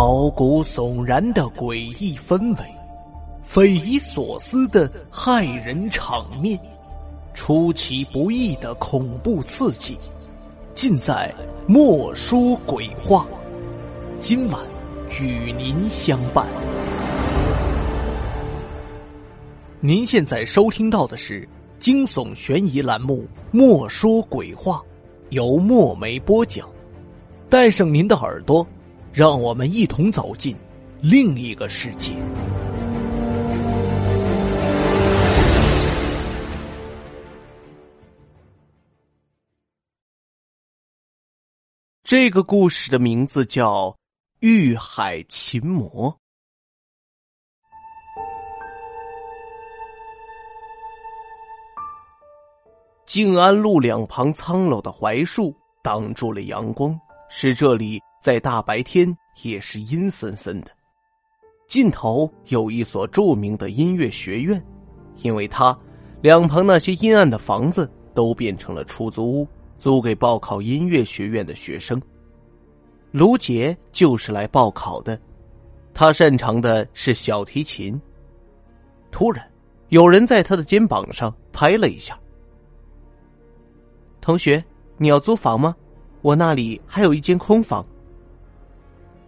毛骨悚然的诡异氛围，匪夷所思的骇人场面，出其不意的恐怖刺激，尽在莫说鬼话。今晚与您相伴。您现在收听到的是惊悚悬疑栏目《莫说鬼话》，由墨梅播讲。带上您的耳朵。让我们一同走进另一个世界。这个故事的名字叫《遇海琴魔》。静安路两旁苍老的槐树挡住了阳光，使这里。在大白天也是阴森森的，尽头有一所著名的音乐学院，因为它两旁那些阴暗的房子都变成了出租屋，租给报考音乐学院的学生。卢杰就是来报考的，他擅长的是小提琴。突然，有人在他的肩膀上拍了一下。同学，你要租房吗？我那里还有一间空房。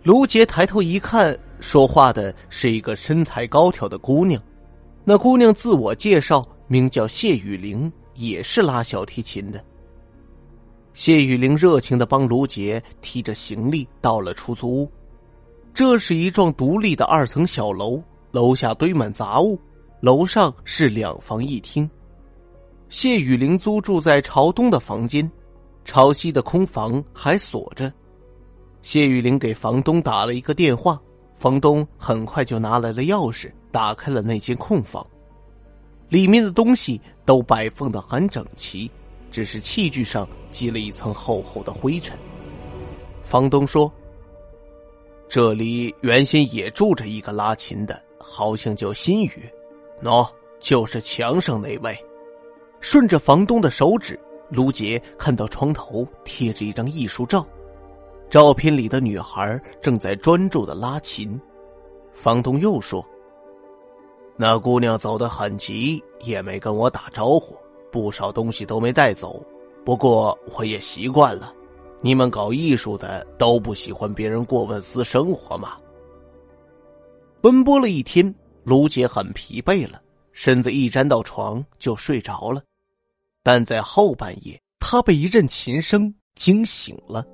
卢杰抬头一看，说话的是一个身材高挑的姑娘。那姑娘自我介绍，名叫谢雨玲，也是拉小提琴的。谢雨玲热情的帮卢杰提着行李到了出租屋。这是一幢独立的二层小楼，楼下堆满杂物，楼上是两房一厅。谢雨玲租住在朝东的房间，朝西的空房还锁着。谢雨玲给房东打了一个电话，房东很快就拿来了钥匙，打开了那间空房。里面的东西都摆放的很整齐，只是器具上积了一层厚厚的灰尘。房东说：“这里原先也住着一个拉琴的，好像叫新宇，喏，就是墙上那位。”顺着房东的手指，卢杰看到床头贴着一张艺术照。照片里的女孩正在专注的拉琴，房东又说：“那姑娘走得很急，也没跟我打招呼，不少东西都没带走。不过我也习惯了，你们搞艺术的都不喜欢别人过问私生活吗？”奔波了一天，卢姐很疲惫了，身子一沾到床就睡着了，但在后半夜，她被一阵琴声惊醒了。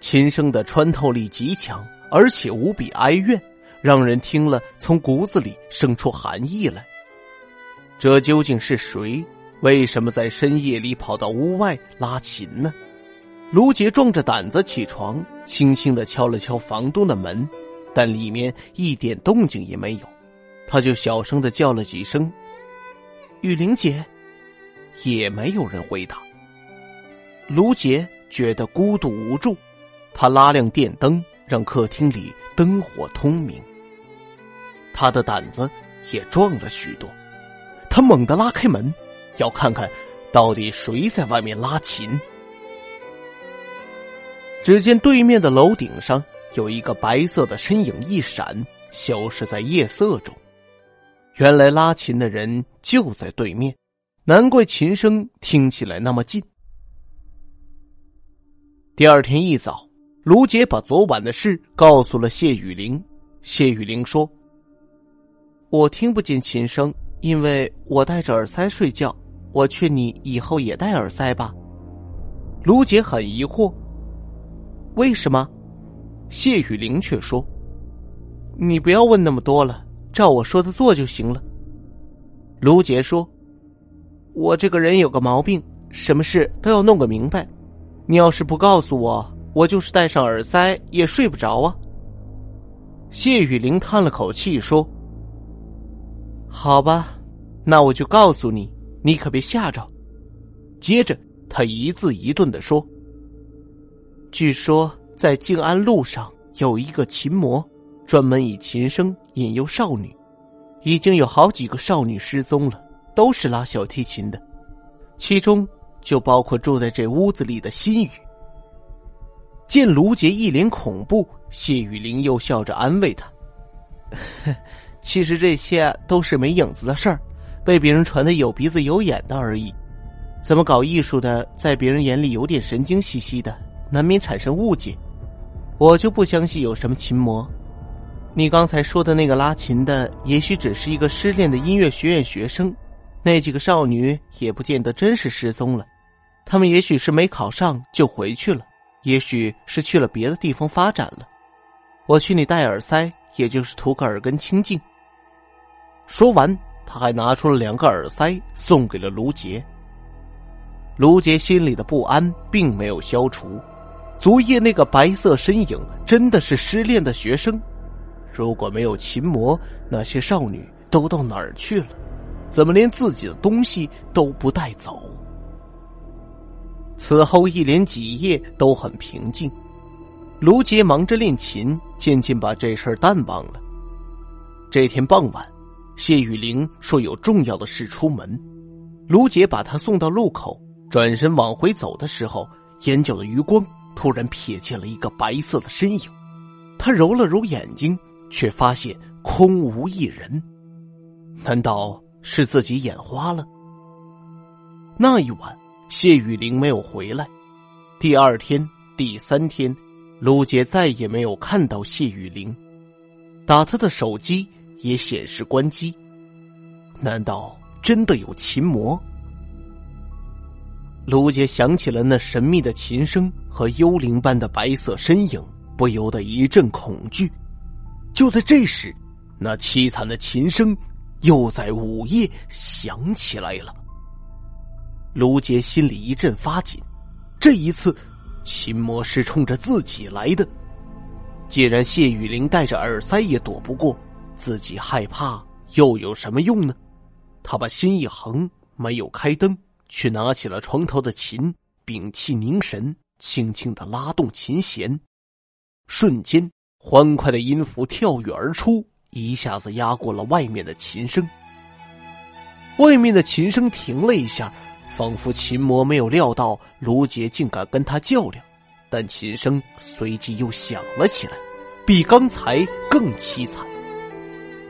琴声的穿透力极强，而且无比哀怨，让人听了从骨子里生出寒意来。这究竟是谁？为什么在深夜里跑到屋外拉琴呢？卢杰壮着胆子起床，轻轻的敲了敲房东的门，但里面一点动静也没有。他就小声的叫了几声：“雨玲姐”，也没有人回答。卢杰觉得孤独无助。他拉亮电灯，让客厅里灯火通明。他的胆子也壮了许多，他猛地拉开门，要看看到底谁在外面拉琴。只见对面的楼顶上有一个白色的身影一闪，消失在夜色中。原来拉琴的人就在对面，难怪琴声听起来那么近。第二天一早。卢杰把昨晚的事告诉了谢雨玲。谢雨玲说：“我听不见琴声，因为我戴着耳塞睡觉。我劝你以后也戴耳塞吧。”卢杰很疑惑：“为什么？”谢雨玲却说：“你不要问那么多了，照我说的做就行了。”卢杰说：“我这个人有个毛病，什么事都要弄个明白。你要是不告诉我。”我就是戴上耳塞也睡不着啊。谢雨玲叹了口气说：“好吧，那我就告诉你，你可别吓着。”接着，他一字一顿的说：“据说在静安路上有一个琴魔，专门以琴声引诱少女，已经有好几个少女失踪了，都是拉小提琴的，其中就包括住在这屋子里的心雨。见卢杰一脸恐怖，谢雨玲又笑着安慰他：“ 其实这些都是没影子的事儿，被别人传的有鼻子有眼的而已。怎么搞艺术的，在别人眼里有点神经兮兮的，难免产生误解。我就不相信有什么琴魔。你刚才说的那个拉琴的，也许只是一个失恋的音乐学院学生。那几个少女也不见得真是失踪了，他们也许是没考上就回去了。”也许是去了别的地方发展了，我去你戴耳塞，也就是图个耳根清净。说完，他还拿出了两个耳塞送给了卢杰。卢杰心里的不安并没有消除，昨夜那个白色身影真的是失恋的学生？如果没有琴魔，那些少女都到哪儿去了？怎么连自己的东西都不带走？此后一连几夜都很平静，卢杰忙着练琴，渐渐把这事儿淡忘了。这天傍晚，谢雨玲说有重要的事出门，卢杰把她送到路口，转身往回走的时候，眼角的余光突然瞥见了一个白色的身影。他揉了揉眼睛，却发现空无一人。难道是自己眼花了？那一晚。谢雨玲没有回来，第二天、第三天，卢杰再也没有看到谢雨玲，打他的手机也显示关机。难道真的有琴魔？卢杰想起了那神秘的琴声和幽灵般的白色身影，不由得一阵恐惧。就在这时，那凄惨的琴声又在午夜响起来了。卢杰心里一阵发紧，这一次，秦魔是冲着自己来的。既然谢雨玲戴着耳塞也躲不过，自己害怕又有什么用呢？他把心一横，没有开灯，却拿起了床头的琴，屏气凝神，轻轻的拉动琴弦，瞬间，欢快的音符跳跃而出，一下子压过了外面的琴声。外面的琴声停了一下。仿佛琴魔没有料到卢杰竟敢跟他较量，但琴声随即又响了起来，比刚才更凄惨。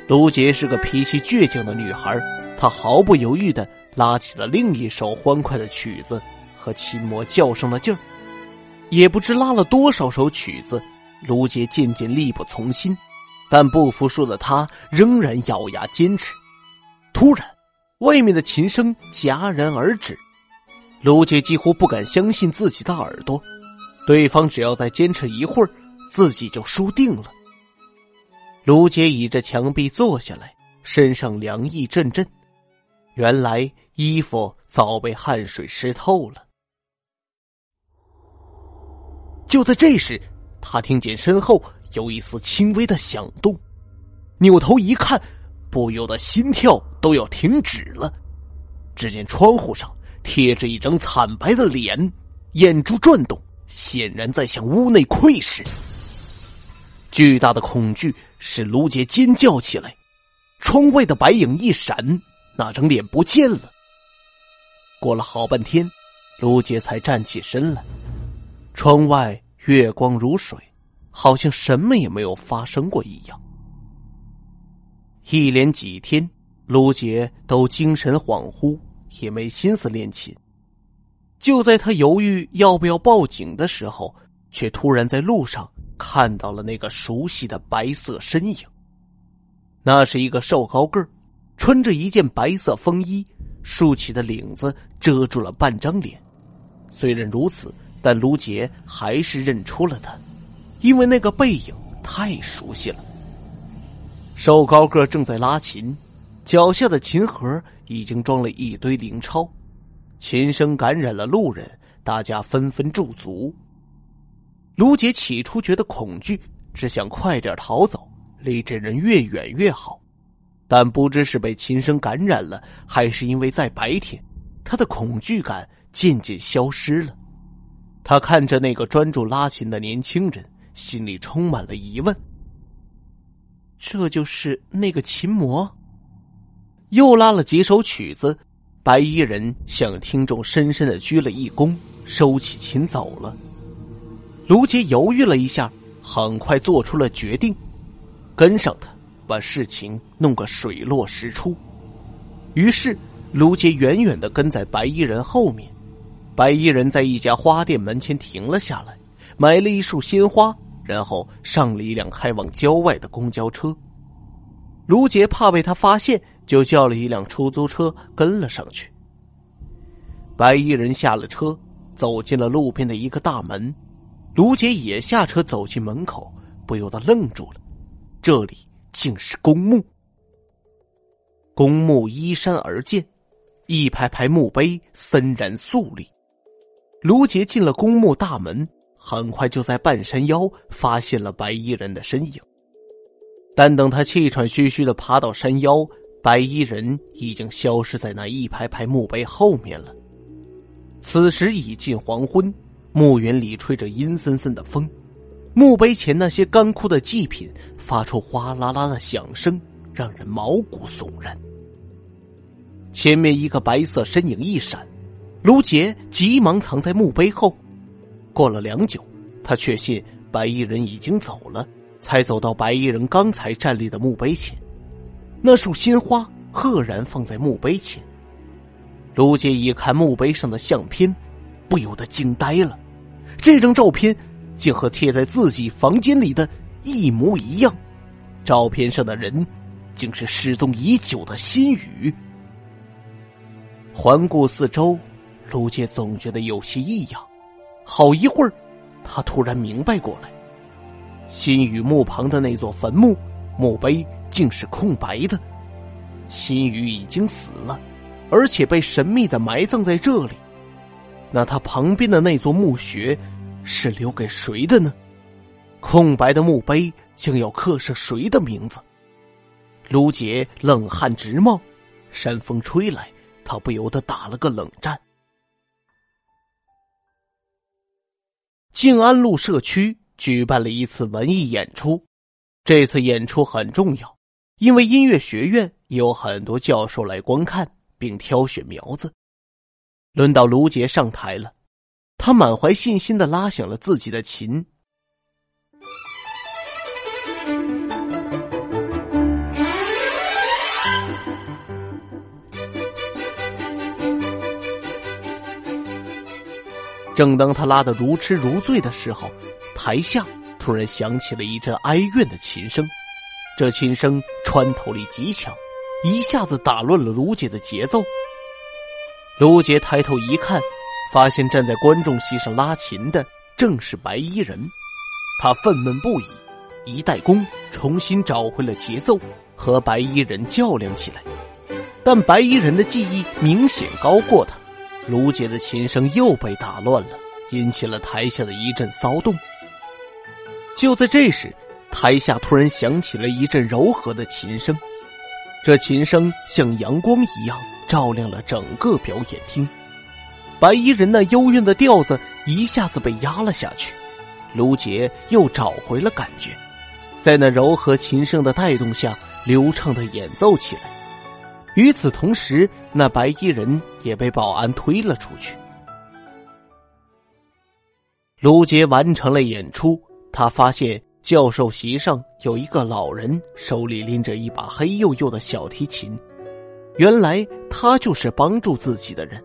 卢杰是个脾气倔强的女孩，她毫不犹豫的拉起了另一首欢快的曲子，和琴魔较上了劲儿。也不知拉了多少首曲子，卢杰渐渐力不从心，但不服输的他仍然咬牙坚持。突然。外面的琴声戛然而止，卢杰几乎不敢相信自己的耳朵。对方只要再坚持一会儿，自己就输定了。卢杰倚着墙壁坐下来，身上凉意阵阵，原来衣服早被汗水湿透了。就在这时，他听见身后有一丝轻微的响动，扭头一看。不由得心跳都要停止了。只见窗户上贴着一张惨白的脸，眼珠转动，显然在向屋内窥视。巨大的恐惧使卢杰尖叫起来。窗外的白影一闪，那张脸不见了。过了好半天，卢杰才站起身来。窗外月光如水，好像什么也没有发生过一样。一连几天，卢杰都精神恍惚，也没心思练琴。就在他犹豫要不要报警的时候，却突然在路上看到了那个熟悉的白色身影。那是一个瘦高个儿，穿着一件白色风衣，竖起的领子遮住了半张脸。虽然如此，但卢杰还是认出了他，因为那个背影太熟悉了。瘦高个正在拉琴，脚下的琴盒已经装了一堆零钞，琴声感染了路人，大家纷纷驻足。卢杰起初觉得恐惧，只想快点逃走，离这人越远越好。但不知是被琴声感染了，还是因为在白天，他的恐惧感渐渐消失了。他看着那个专注拉琴的年轻人，心里充满了疑问。这就是那个琴魔。又拉了几首曲子，白衣人向听众深深的鞠了一躬，收起琴走了。卢杰犹豫了一下，很快做出了决定，跟上他，把事情弄个水落石出。于是，卢杰远远的跟在白衣人后面。白衣人在一家花店门前停了下来，买了一束鲜花，然后上了一辆开往郊外的公交车。卢杰怕被他发现，就叫了一辆出租车跟了上去。白衣人下了车，走进了路边的一个大门。卢杰也下车走进门口，不由得愣住了，这里竟是公墓。公墓依山而建，一排排墓碑森然肃立。卢杰进了公墓大门，很快就在半山腰发现了白衣人的身影。但等他气喘吁吁的爬到山腰，白衣人已经消失在那一排排墓碑后面了。此时已近黄昏，墓园里吹着阴森森的风，墓碑前那些干枯的祭品发出哗啦啦的响声，让人毛骨悚然。前面一个白色身影一闪。卢杰急忙藏在墓碑后，过了良久，他确信白衣人已经走了，才走到白衣人刚才站立的墓碑前。那束鲜花赫然放在墓碑前。卢杰一看墓碑上的相片，不由得惊呆了。这张照片竟和贴在自己房间里的一模一样。照片上的人，竟是失踪已久的心雨。环顾四周。卢杰总觉得有些异样，好一会儿，他突然明白过来：新宇墓旁的那座坟墓墓碑竟是空白的，新宇已经死了，而且被神秘的埋葬在这里。那他旁边的那座墓穴是留给谁的呢？空白的墓碑将要刻上谁的名字？卢杰冷汗直冒，山风吹来，他不由得打了个冷战。静安路社区举办了一次文艺演出，这次演出很重要，因为音乐学院有很多教授来观看并挑选苗子。轮到卢杰上台了，他满怀信心的拉响了自己的琴。正当他拉得如痴如醉的时候，台下突然响起了一阵哀怨的琴声。这琴声穿透力极强，一下子打乱了卢杰的节奏。卢杰抬头一看，发现站在观众席上拉琴的正是白衣人。他愤懑不已，一带弓，重新找回了节奏，和白衣人较量起来。但白衣人的技艺明显高过他。卢杰的琴声又被打乱了，引起了台下的一阵骚动。就在这时，台下突然响起了一阵柔和的琴声，这琴声像阳光一样照亮了整个表演厅。白衣人那幽怨的调子一下子被压了下去，卢杰又找回了感觉，在那柔和琴声的带动下，流畅的演奏起来。与此同时，那白衣人也被保安推了出去。卢杰完成了演出，他发现教授席上有一个老人，手里拎着一把黑黝黝的小提琴。原来他就是帮助自己的人。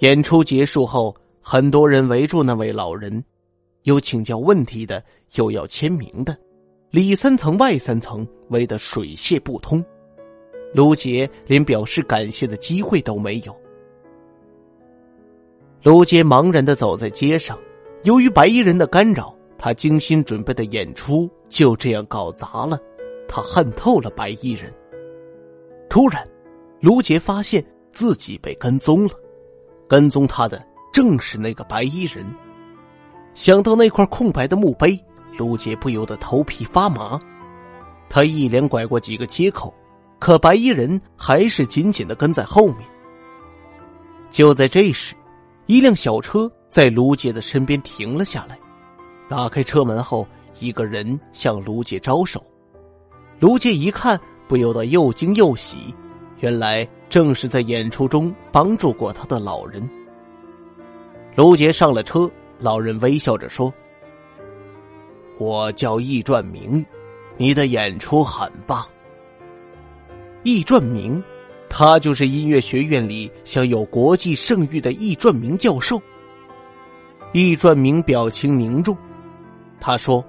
演出结束后，很多人围住那位老人，有请教问题的，有要签名的，里三层外三层围得水泄不通。卢杰连表示感谢的机会都没有。卢杰茫然的走在街上，由于白衣人的干扰，他精心准备的演出就这样搞砸了。他恨透了白衣人。突然，卢杰发现自己被跟踪了，跟踪他的正是那个白衣人。想到那块空白的墓碑，卢杰不由得头皮发麻。他一连拐过几个街口。可白衣人还是紧紧的跟在后面。就在这时，一辆小车在卢杰的身边停了下来。打开车门后，一个人向卢杰招手。卢杰一看，不由得又惊又喜。原来正是在演出中帮助过他的老人。卢杰上了车，老人微笑着说：“我叫易传明，你的演出很棒。”易传明，他就是音乐学院里享有国际盛誉的易传明教授。易传明表情凝重，他说：“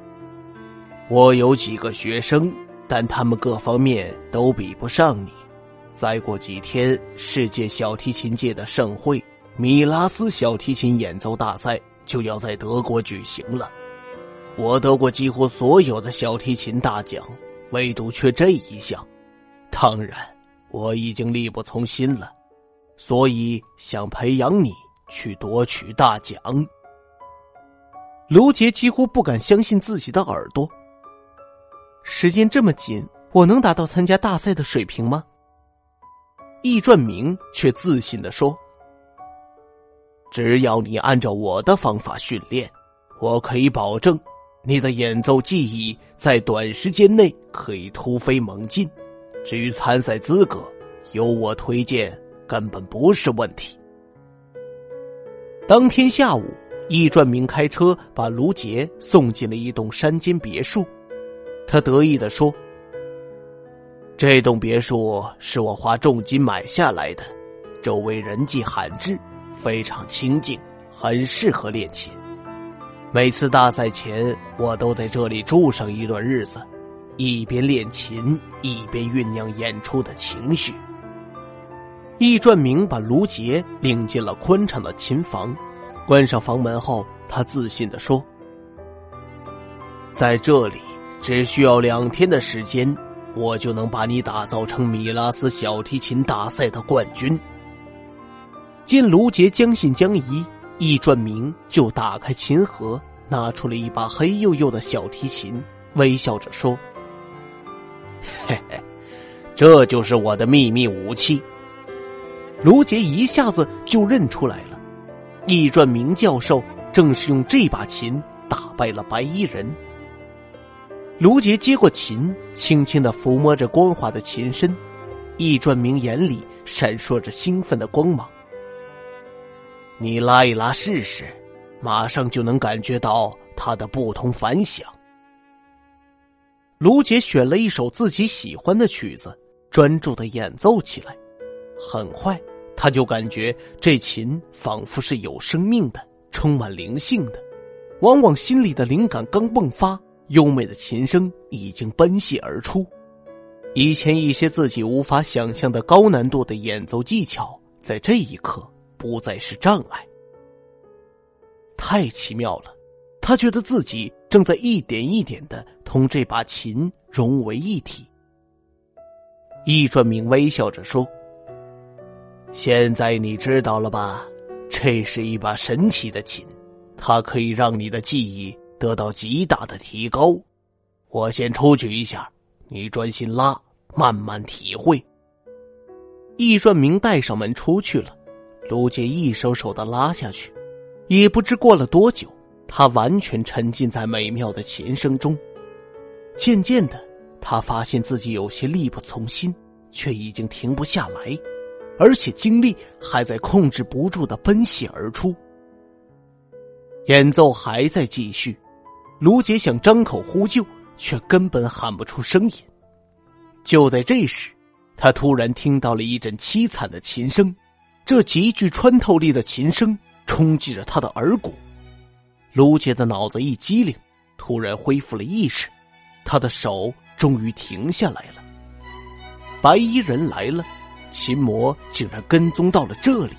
我有几个学生，但他们各方面都比不上你。再过几天，世界小提琴界的盛会——米拉斯小提琴演奏大赛就要在德国举行了。我得过几乎所有的小提琴大奖，唯独缺这一项。当然，我已经力不从心了，所以想培养你去夺取大奖。”卢杰几乎不敢相信自己的耳朵。时间这么紧，我能达到参加大赛的水平吗？易传明却自信的说：“只要你按照我的方法训练，我可以保证你的演奏技艺在短时间内可以突飞猛进。至于参赛资格，由我推荐，根本不是问题。”当天下午。易传明开车把卢杰送进了一栋山间别墅，他得意的说：“这栋别墅是我花重金买下来的，周围人迹罕至，非常清静，很适合练琴。每次大赛前，我都在这里住上一段日子，一边练琴，一边酝酿演出的情绪。”易传明把卢杰领进了宽敞的琴房。关上房门后，他自信的说：“在这里，只需要两天的时间，我就能把你打造成米拉斯小提琴大赛的冠军。”见卢杰将信将疑，易传明就打开琴盒，拿出了一把黑黝黝的小提琴，微笑着说：“嘿嘿，这就是我的秘密武器。”卢杰一下子就认出来了。易传明教授正是用这把琴打败了白衣人。卢杰接过琴，轻轻的抚摸着光滑的琴身，易传明眼里闪烁着兴奋的光芒。你拉一拉试试，马上就能感觉到它的不同凡响。卢杰选了一首自己喜欢的曲子，专注的演奏起来，很快。他就感觉这琴仿佛是有生命的，充满灵性的。往往心里的灵感刚迸发，优美的琴声已经奔泻而出。以前一些自己无法想象的高难度的演奏技巧，在这一刻不再是障碍。太奇妙了，他觉得自己正在一点一点的同这把琴融为一体。易传明微笑着说。现在你知道了吧？这是一把神奇的琴，它可以让你的记忆得到极大的提高。我先出去一下，你专心拉，慢慢体会。易传明带上门出去了，卢杰一首首的拉下去，也不知过了多久，他完全沉浸在美妙的琴声中。渐渐的，他发现自己有些力不从心，却已经停不下来。而且精力还在控制不住的奔泻而出，演奏还在继续。卢杰想张口呼救，却根本喊不出声音。就在这时，他突然听到了一阵凄惨的琴声，这极具穿透力的琴声冲击着他的耳骨。卢杰的脑子一激灵，突然恢复了意识，他的手终于停下来了。白衣人来了。秦魔竟然跟踪到了这里，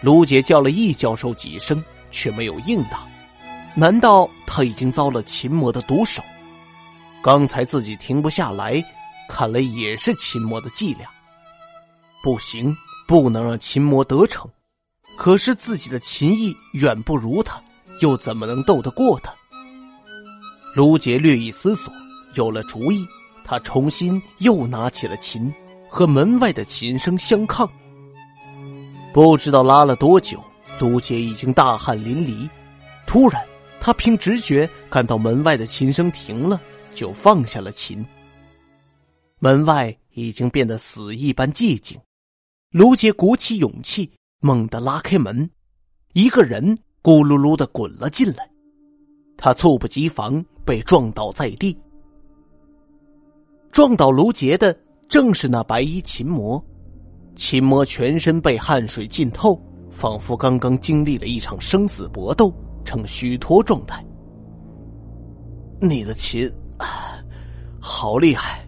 卢杰叫了易教授几声，却没有应答。难道他已经遭了秦魔的毒手？刚才自己停不下来，看来也是秦魔的伎俩。不行，不能让秦魔得逞。可是自己的琴艺远不如他，又怎么能斗得过他？卢杰略一思索，有了主意。他重新又拿起了琴。和门外的琴声相抗，不知道拉了多久，卢杰已经大汗淋漓。突然，他凭直觉看到门外的琴声停了，就放下了琴。门外已经变得死一般寂静。卢杰鼓起勇气，猛地拉开门，一个人咕噜噜的滚了进来。他猝不及防被撞倒在地。撞倒卢杰的正是那白衣琴魔，琴魔全身被汗水浸透，仿佛刚刚经历了一场生死搏斗，呈虚脱状态。你的琴，好厉害！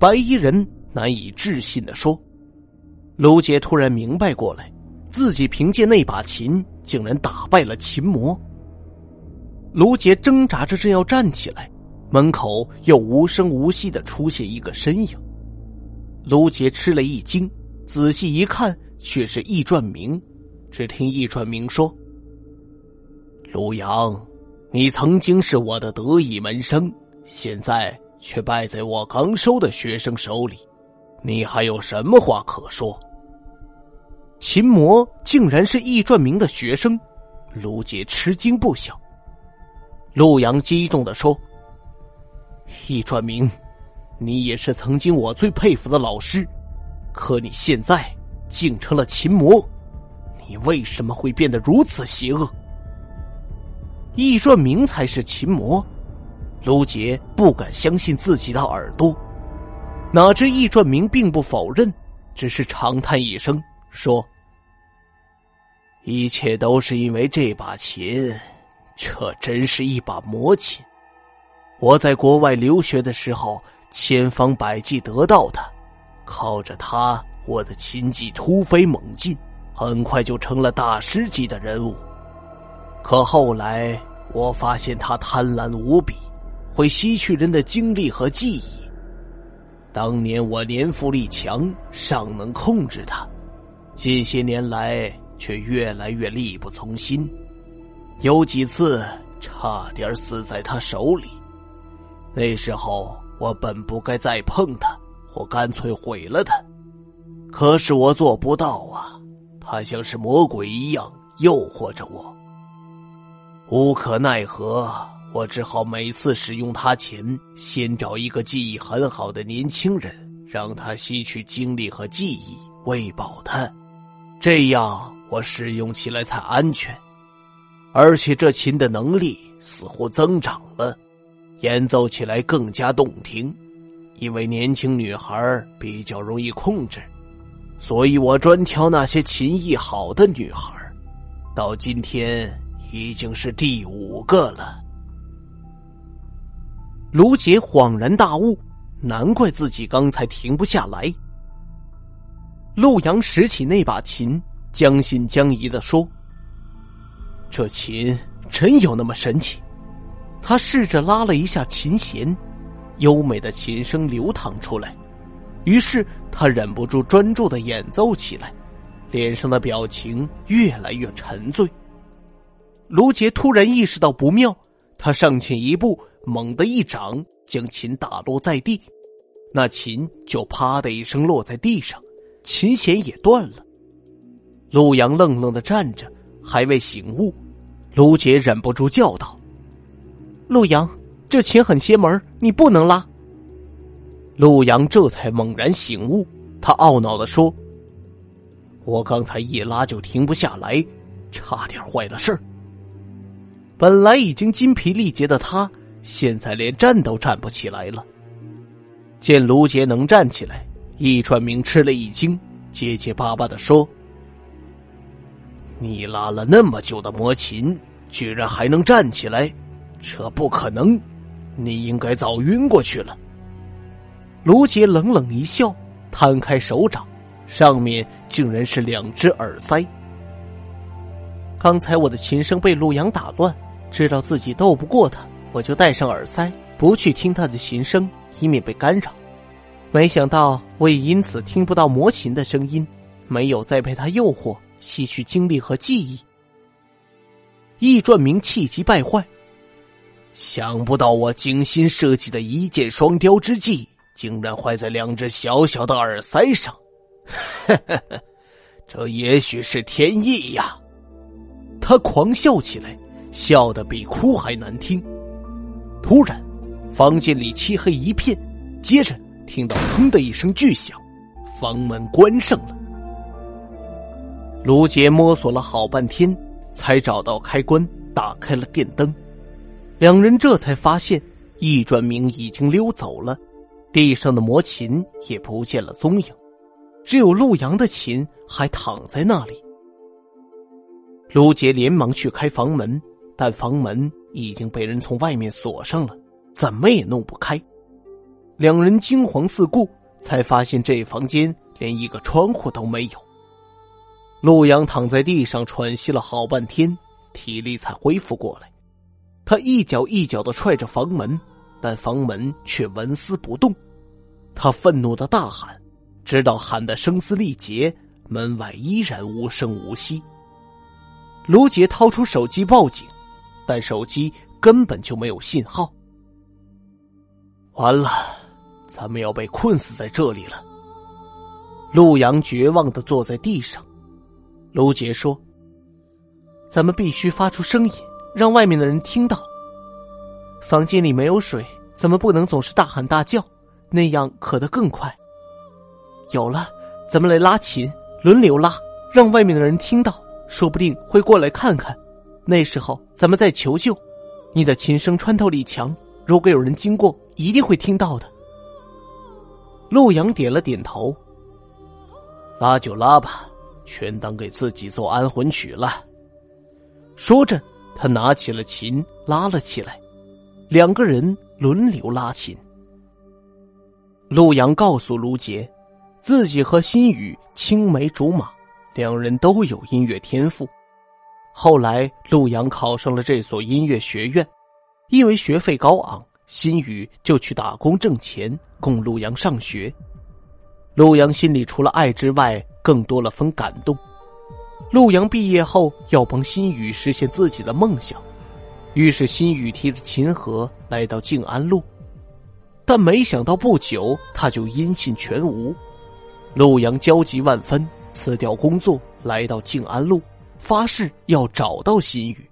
白衣人难以置信的说。卢杰突然明白过来，自己凭借那把琴竟然打败了琴魔。卢杰挣扎着正要站起来。门口又无声无息的出现一个身影，卢杰吃了一惊，仔细一看，却是易传明。只听易传明说：“卢阳，你曾经是我的得意门生，现在却败在我刚收的学生手里，你还有什么话可说？”秦魔竟然是易传明的学生，卢杰吃惊不小。陆阳激动的说。易传明，你也是曾经我最佩服的老师，可你现在竟成了秦魔，你为什么会变得如此邪恶？易传明才是秦魔，卢杰不敢相信自己的耳朵，哪知易传明并不否认，只是长叹一声说：“一切都是因为这把琴，这真是一把魔琴。”我在国外留学的时候，千方百计得到的，靠着它，我的琴技突飞猛进，很快就成了大师级的人物。可后来我发现它贪婪无比，会吸取人的精力和记忆。当年我年富力强，尚能控制他，近些年来却越来越力不从心，有几次差点死在他手里。那时候我本不该再碰他，或干脆毁了他，可是我做不到啊！他像是魔鬼一样诱惑着我，无可奈何，我只好每次使用他前，先找一个记忆很好的年轻人，让他吸取精力和记忆，喂饱他，这样我使用起来才安全。而且这琴的能力似乎增长了。演奏起来更加动听，因为年轻女孩比较容易控制，所以我专挑那些琴艺好的女孩。到今天已经是第五个了。卢杰恍然大悟，难怪自己刚才停不下来。陆阳拾起那把琴，将信将疑的说：“这琴真有那么神奇？”他试着拉了一下琴弦，优美的琴声流淌出来，于是他忍不住专注的演奏起来，脸上的表情越来越沉醉。卢杰突然意识到不妙，他上前一步，猛地一掌将琴打落在地，那琴就啪的一声落在地上，琴弦也断了。陆阳愣愣的站着，还未醒悟，卢杰忍不住叫道。陆阳，这琴很邪门，你不能拉。陆阳这才猛然醒悟，他懊恼的说：“我刚才一拉就停不下来，差点坏了事儿。本来已经筋疲力竭的他，现在连站都站不起来了。”见卢杰能站起来，易传明吃了一惊，结结巴巴的说：“你拉了那么久的魔琴，居然还能站起来？”这不可能，你应该早晕过去了。卢杰冷冷一笑，摊开手掌，上面竟然是两只耳塞。刚才我的琴声被陆阳打乱，知道自己斗不过他，我就戴上耳塞，不去听他的琴声，以免被干扰。没想到我也因此听不到魔琴的声音，没有再被他诱惑，吸取精力和记忆。易传明气急败坏。想不到我精心设计的一箭双雕之计，竟然坏在两只小小的耳塞上。这也许是天意呀！他狂笑起来，笑得比哭还难听。突然，房间里漆黑一片，接着听到“砰”的一声巨响，房门关上了。卢杰摸索了好半天，才找到开关，打开了电灯。两人这才发现，易转明已经溜走了，地上的魔琴也不见了踪影，只有陆阳的琴还躺在那里。卢杰连忙去开房门，但房门已经被人从外面锁上了，怎么也弄不开。两人惊惶四顾，才发现这房间连一个窗户都没有。陆阳躺在地上喘息了好半天，体力才恢复过来。他一脚一脚的踹着房门，但房门却纹丝不动。他愤怒的大喊，直到喊得声嘶力竭，门外依然无声无息。卢杰掏出手机报警，但手机根本就没有信号。完了，咱们要被困死在这里了。陆阳绝望的坐在地上。卢杰说：“咱们必须发出声音，让外面的人听到。房间里没有水，咱们不能总是大喊大叫，那样渴得更快。有了，咱们来拉琴，轮流拉，让外面的人听到。”说不定会过来看看，那时候咱们再求救。你的琴声穿透力强，如果有人经过，一定会听到的。陆阳点了点头。拉就拉吧，全当给自己奏安魂曲了。说着，他拿起了琴，拉了起来。两个人轮流拉琴。陆阳告诉卢杰，自己和心雨青梅竹马。两人都有音乐天赋，后来陆阳考上了这所音乐学院，因为学费高昂，新宇就去打工挣钱供陆阳上学。陆阳心里除了爱之外，更多了份感动。陆阳毕业后要帮新宇实现自己的梦想，于是新宇提着琴盒来到静安路，但没想到不久他就音信全无。陆阳焦急万分。辞掉工作，来到静安路，发誓要找到心雨。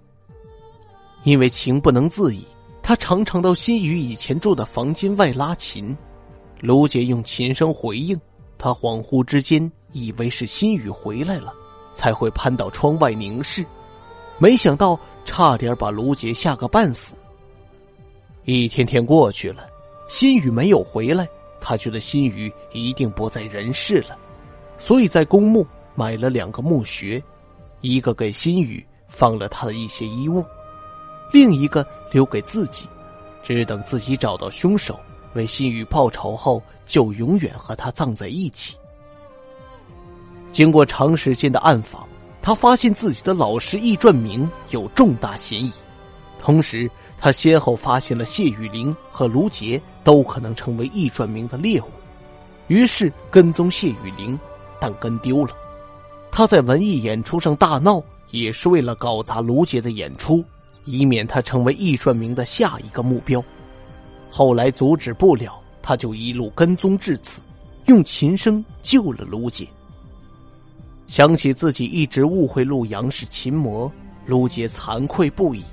因为情不能自已，他常常到新宇以前住的房间外拉琴。卢杰用琴声回应，他恍惚之间以为是新宇回来了，才会攀到窗外凝视。没想到，差点把卢杰吓个半死。一天天过去了，新宇没有回来，他觉得新宇一定不在人世了。所以在公墓买了两个墓穴，一个给新宇放了他的一些衣物，另一个留给自己，只等自己找到凶手，为心雨报仇后，就永远和他葬在一起。经过长时间的暗访，他发现自己的老师易传明有重大嫌疑，同时他先后发现了谢雨林和卢杰都可能成为易传明的猎物，于是跟踪谢雨林。但跟丢了，他在文艺演出上大闹，也是为了搞砸卢杰的演出，以免他成为易传明的下一个目标。后来阻止不了，他就一路跟踪至此，用琴声救了卢杰。想起自己一直误会陆阳是琴魔，卢杰惭愧不已。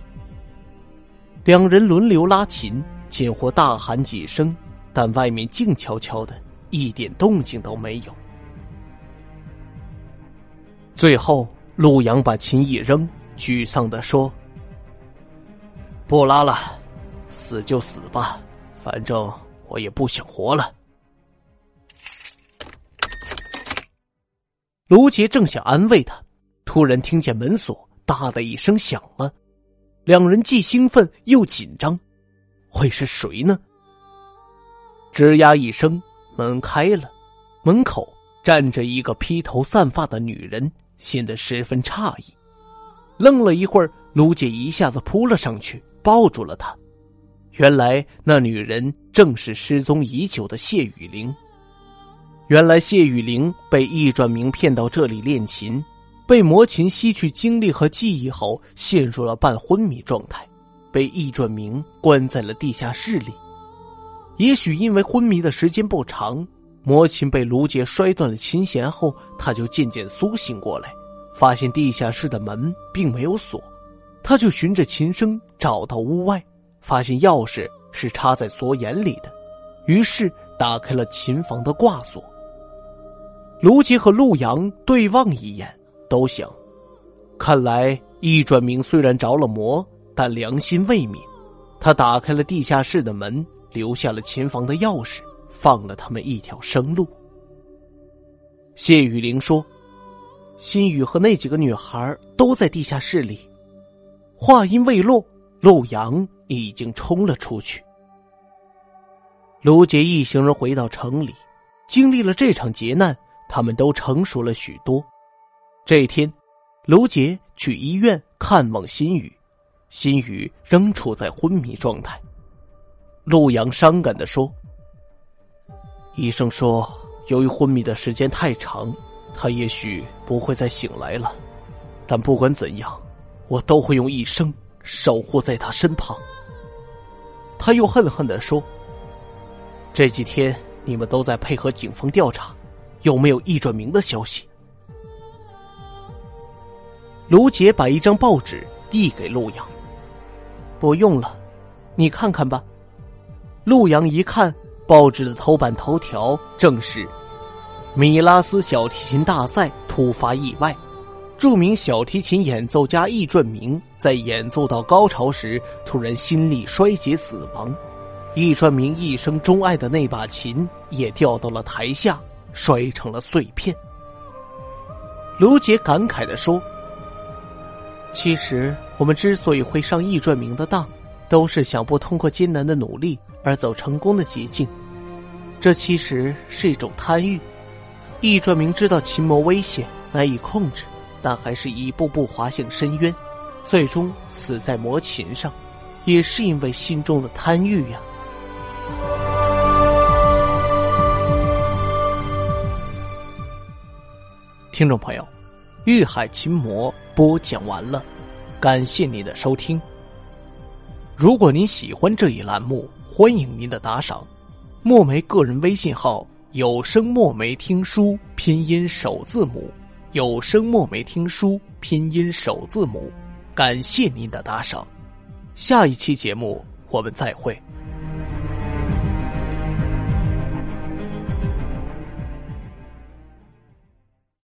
两人轮流拉琴，见或大喊几声，但外面静悄悄的，一点动静都没有。最后，陆阳把琴一扔，沮丧的说：“不拉了，死就死吧，反正我也不想活了。”卢杰正想安慰他，突然听见门锁“哒”的一声响了，两人既兴奋又紧张，会是谁呢？吱呀一声，门开了，门口站着一个披头散发的女人。显得十分诧异，愣了一会儿，卢姐一下子扑了上去，抱住了他。原来那女人正是失踪已久的谢雨玲。原来谢雨玲被易转明骗到这里练琴，被魔琴吸取精力和记忆后，陷入了半昏迷状态，被易转明关在了地下室里。也许因为昏迷的时间不长。魔琴被卢杰摔断了琴弦后，他就渐渐苏醒过来，发现地下室的门并没有锁，他就循着琴声找到屋外，发现钥匙是插在锁眼里的，于是打开了琴房的挂锁。卢杰和陆阳对望一眼，都想：看来易转明虽然着了魔，但良心未泯。他打开了地下室的门，留下了琴房的钥匙，放了他们一条生路。谢雨玲说：“心雨和那几个女孩都在地下室里。”话音未落，陆阳已经冲了出去。卢杰一行人回到城里，经历了这场劫难。他们都成熟了许多。这一天，卢杰去医院看望心雨，心雨仍处在昏迷状态。陆阳伤感的说：“医生说，由于昏迷的时间太长，他也许不会再醒来了。但不管怎样，我都会用一生守护在他身旁。”他又恨恨的说：“这几天你们都在配合警方调查。”有没有易转明的消息？卢杰把一张报纸递给陆阳，不用了，你看看吧。陆阳一看报纸的头版头条，正是“米拉斯小提琴大赛突发意外，著名小提琴演奏家易传明在演奏到高潮时突然心力衰竭死亡，易传明一生钟爱的那把琴也掉到了台下。”摔成了碎片。卢杰感慨的说：“其实我们之所以会上易传明的当，都是想不通过艰难的努力而走成功的捷径。这其实是一种贪欲。易传明知道琴魔危险难以控制，但还是一步步滑向深渊，最终死在魔琴上，也是因为心中的贪欲呀。”听众朋友，《玉海琴魔》播讲完了，感谢您的收听。如果您喜欢这一栏目，欢迎您的打赏。墨梅个人微信号：有声墨梅听书拼音首字母，有声墨梅听书拼音首字母。感谢您的打赏，下一期节目我们再会。